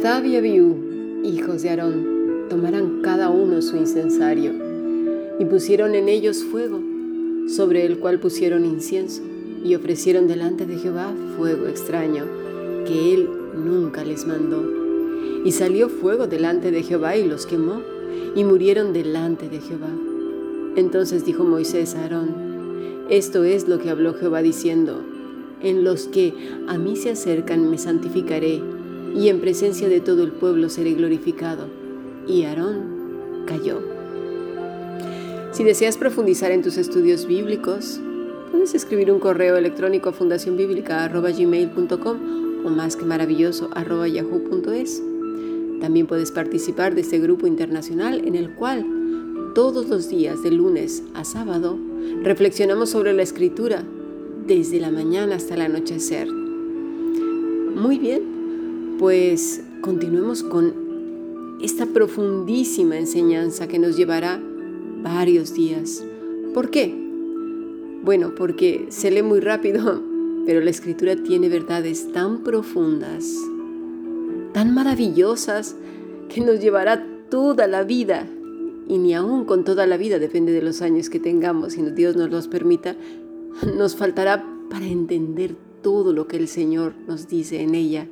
Nadab y Abiú, hijos de Aarón, tomarán cada uno su incensario y pusieron en ellos fuego, sobre el cual pusieron incienso y ofrecieron delante de Jehová fuego extraño, que él nunca les mandó. Y salió fuego delante de Jehová y los quemó, y murieron delante de Jehová. Entonces dijo Moisés a Aarón, esto es lo que habló Jehová diciendo, en los que a mí se acercan me santificaré, y en presencia de todo el pueblo seré glorificado. Y Aarón cayó. Si deseas profundizar en tus estudios bíblicos, puedes escribir un correo electrónico a fundacionbiblica.gmail.com o más que maravilloso yahoo.es. También puedes participar de este grupo internacional en el cual todos los días de lunes a sábado reflexionamos sobre la escritura desde la mañana hasta el anochecer. Muy bien, pues continuemos con esta profundísima enseñanza que nos llevará varios días. ¿Por qué? Bueno, porque se lee muy rápido, pero la escritura tiene verdades tan profundas, tan maravillosas, que nos llevará toda la vida. Y ni aún con toda la vida, depende de los años que tengamos, si Dios nos los permita, nos faltará para entender todo lo que el Señor nos dice en ella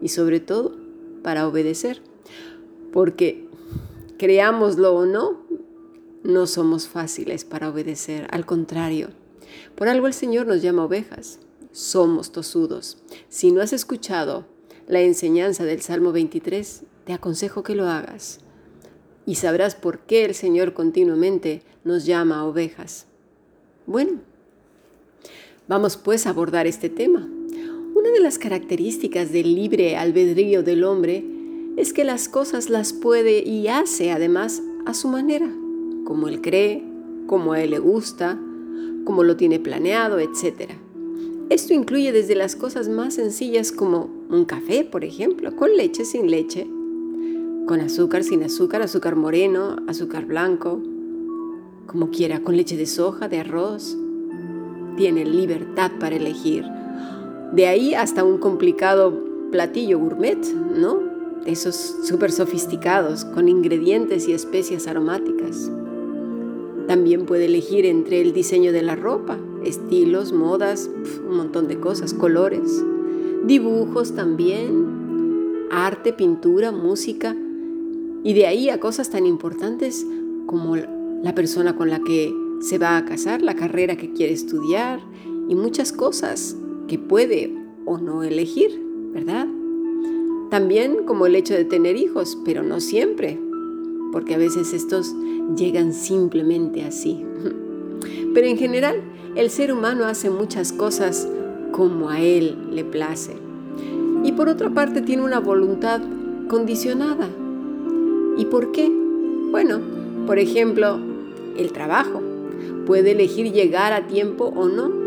y sobre todo para obedecer. Porque creámoslo o no, no somos fáciles para obedecer, al contrario. Por algo el Señor nos llama ovejas. Somos tosudos. Si no has escuchado la enseñanza del Salmo 23, te aconsejo que lo hagas. Y sabrás por qué el Señor continuamente nos llama ovejas. Bueno, Vamos pues a abordar este tema. Una de las características del libre albedrío del hombre es que las cosas las puede y hace además a su manera, como él cree, como a él le gusta, como lo tiene planeado, etc. Esto incluye desde las cosas más sencillas como un café, por ejemplo, con leche, sin leche, con azúcar, sin azúcar, azúcar moreno, azúcar blanco, como quiera, con leche de soja, de arroz, tienen libertad para elegir. De ahí hasta un complicado platillo gourmet, ¿no? Esos súper sofisticados, con ingredientes y especias aromáticas. También puede elegir entre el diseño de la ropa, estilos, modas, un montón de cosas, colores, dibujos también, arte, pintura, música, y de ahí a cosas tan importantes como la persona con la que se va a casar, la carrera que quiere estudiar y muchas cosas que puede o no elegir, ¿verdad? También como el hecho de tener hijos, pero no siempre, porque a veces estos llegan simplemente así. Pero en general, el ser humano hace muchas cosas como a él le place. Y por otra parte tiene una voluntad condicionada. ¿Y por qué? Bueno, por ejemplo, el trabajo. Puede elegir llegar a tiempo o no.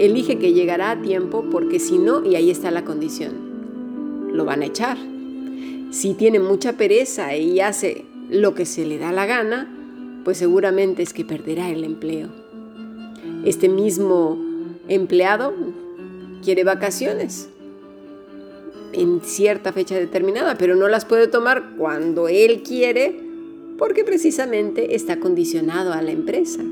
Elige que llegará a tiempo porque si no, y ahí está la condición, lo van a echar. Si tiene mucha pereza y hace lo que se le da la gana, pues seguramente es que perderá el empleo. Este mismo empleado quiere vacaciones en cierta fecha determinada, pero no las puede tomar cuando él quiere porque precisamente está condicionado a la empresa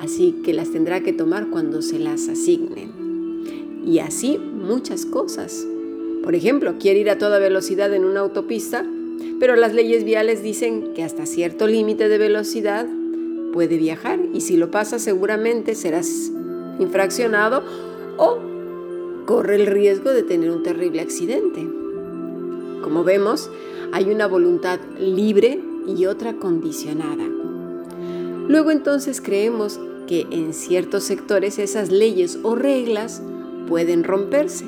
así que las tendrá que tomar cuando se las asignen. Y así muchas cosas. Por ejemplo, quiere ir a toda velocidad en una autopista, pero las leyes viales dicen que hasta cierto límite de velocidad puede viajar y si lo pasa seguramente serás infraccionado o corre el riesgo de tener un terrible accidente. Como vemos, hay una voluntad libre y otra condicionada. Luego entonces creemos que en ciertos sectores esas leyes o reglas pueden romperse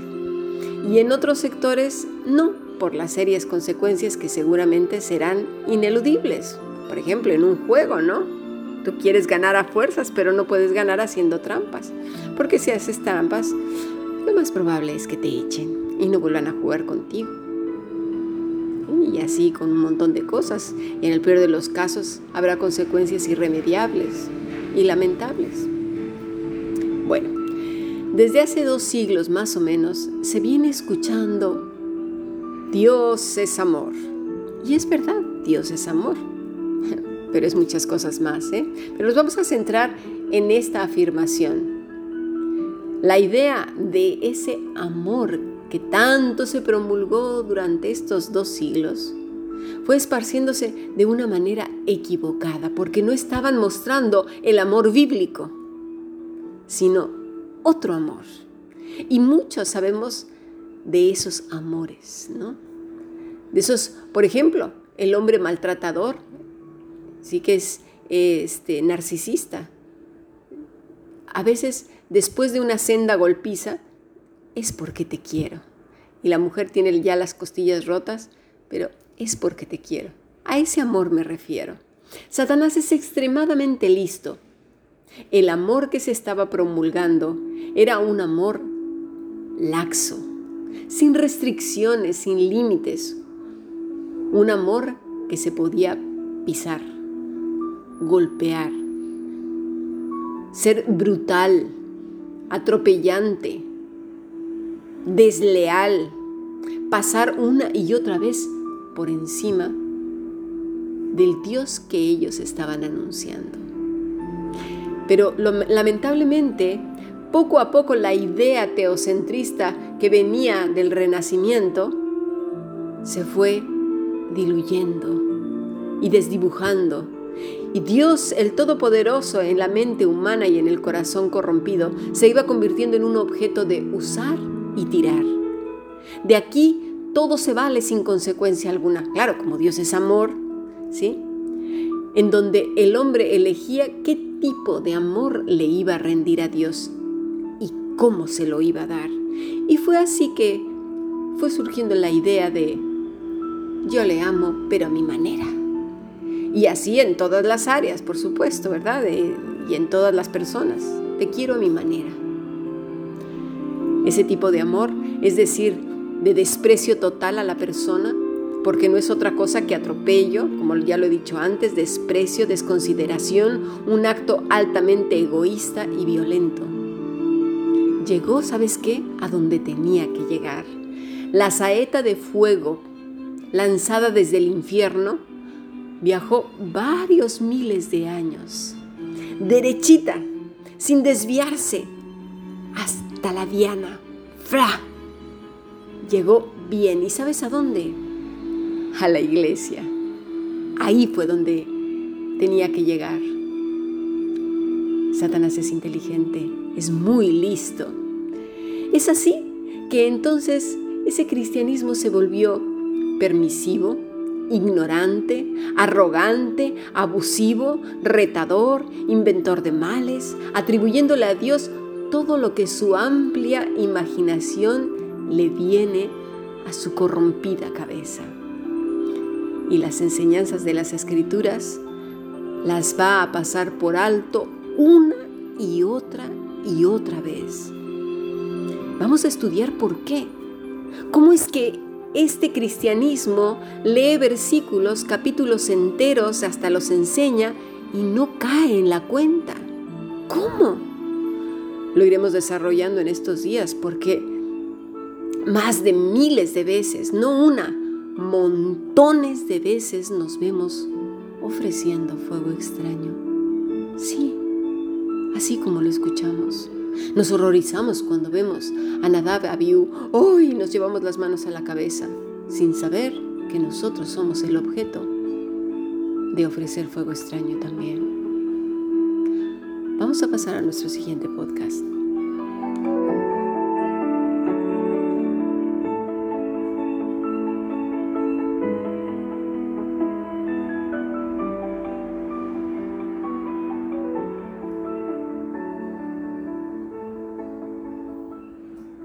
y en otros sectores no, por las serias consecuencias que seguramente serán ineludibles. Por ejemplo, en un juego, ¿no? Tú quieres ganar a fuerzas, pero no puedes ganar haciendo trampas, porque si haces trampas, lo más probable es que te echen y no vuelvan a jugar contigo. Y así con un montón de cosas. Y en el peor de los casos habrá consecuencias irremediables y lamentables. Bueno, desde hace dos siglos más o menos se viene escuchando Dios es amor. Y es verdad, Dios es amor. Pero es muchas cosas más, ¿eh? Pero nos vamos a centrar en esta afirmación. La idea de ese amor que tanto se promulgó durante estos dos siglos fue esparciéndose de una manera equivocada, porque no estaban mostrando el amor bíblico, sino otro amor. Y muchos sabemos de esos amores, ¿no? De esos, por ejemplo, el hombre maltratador, sí que es este, narcisista. A veces, después de una senda golpiza, es porque te quiero. Y la mujer tiene ya las costillas rotas, pero es porque te quiero. A ese amor me refiero. Satanás es extremadamente listo. El amor que se estaba promulgando era un amor laxo, sin restricciones, sin límites. Un amor que se podía pisar, golpear, ser brutal, atropellante, desleal, pasar una y otra vez por encima del Dios que ellos estaban anunciando. Pero lamentablemente, poco a poco la idea teocentrista que venía del Renacimiento se fue diluyendo y desdibujando. Y Dios, el Todopoderoso, en la mente humana y en el corazón corrompido, se iba convirtiendo en un objeto de usar y tirar. De aquí todo se vale sin consecuencia alguna. Claro, como Dios es amor, ¿sí? En donde el hombre elegía qué tipo de amor le iba a rendir a Dios y cómo se lo iba a dar. Y fue así que fue surgiendo la idea de yo le amo, pero a mi manera. Y así en todas las áreas, por supuesto, ¿verdad? y en todas las personas. Te quiero a mi manera. Ese tipo de amor, es decir, de desprecio total a la persona, porque no es otra cosa que atropello, como ya lo he dicho antes, desprecio, desconsideración, un acto altamente egoísta y violento. Llegó, ¿sabes qué?, a donde tenía que llegar. La saeta de fuego lanzada desde el infierno viajó varios miles de años, derechita, sin desviarse, hasta la diana. ¡Fra! llegó bien. ¿Y sabes a dónde? A la iglesia. Ahí fue donde tenía que llegar. Satanás es inteligente, es muy listo. Es así que entonces ese cristianismo se volvió permisivo, ignorante, arrogante, abusivo, retador, inventor de males, atribuyéndole a Dios todo lo que su amplia imaginación le viene a su corrompida cabeza. Y las enseñanzas de las escrituras las va a pasar por alto una y otra y otra vez. Vamos a estudiar por qué. ¿Cómo es que este cristianismo lee versículos, capítulos enteros, hasta los enseña y no cae en la cuenta? ¿Cómo? Lo iremos desarrollando en estos días porque más de miles de veces, no una, montones de veces nos vemos ofreciendo fuego extraño. Sí, así como lo escuchamos. Nos horrorizamos cuando vemos a Nadab Abiú, hoy nos llevamos las manos a la cabeza, sin saber que nosotros somos el objeto de ofrecer fuego extraño también. Vamos a pasar a nuestro siguiente podcast.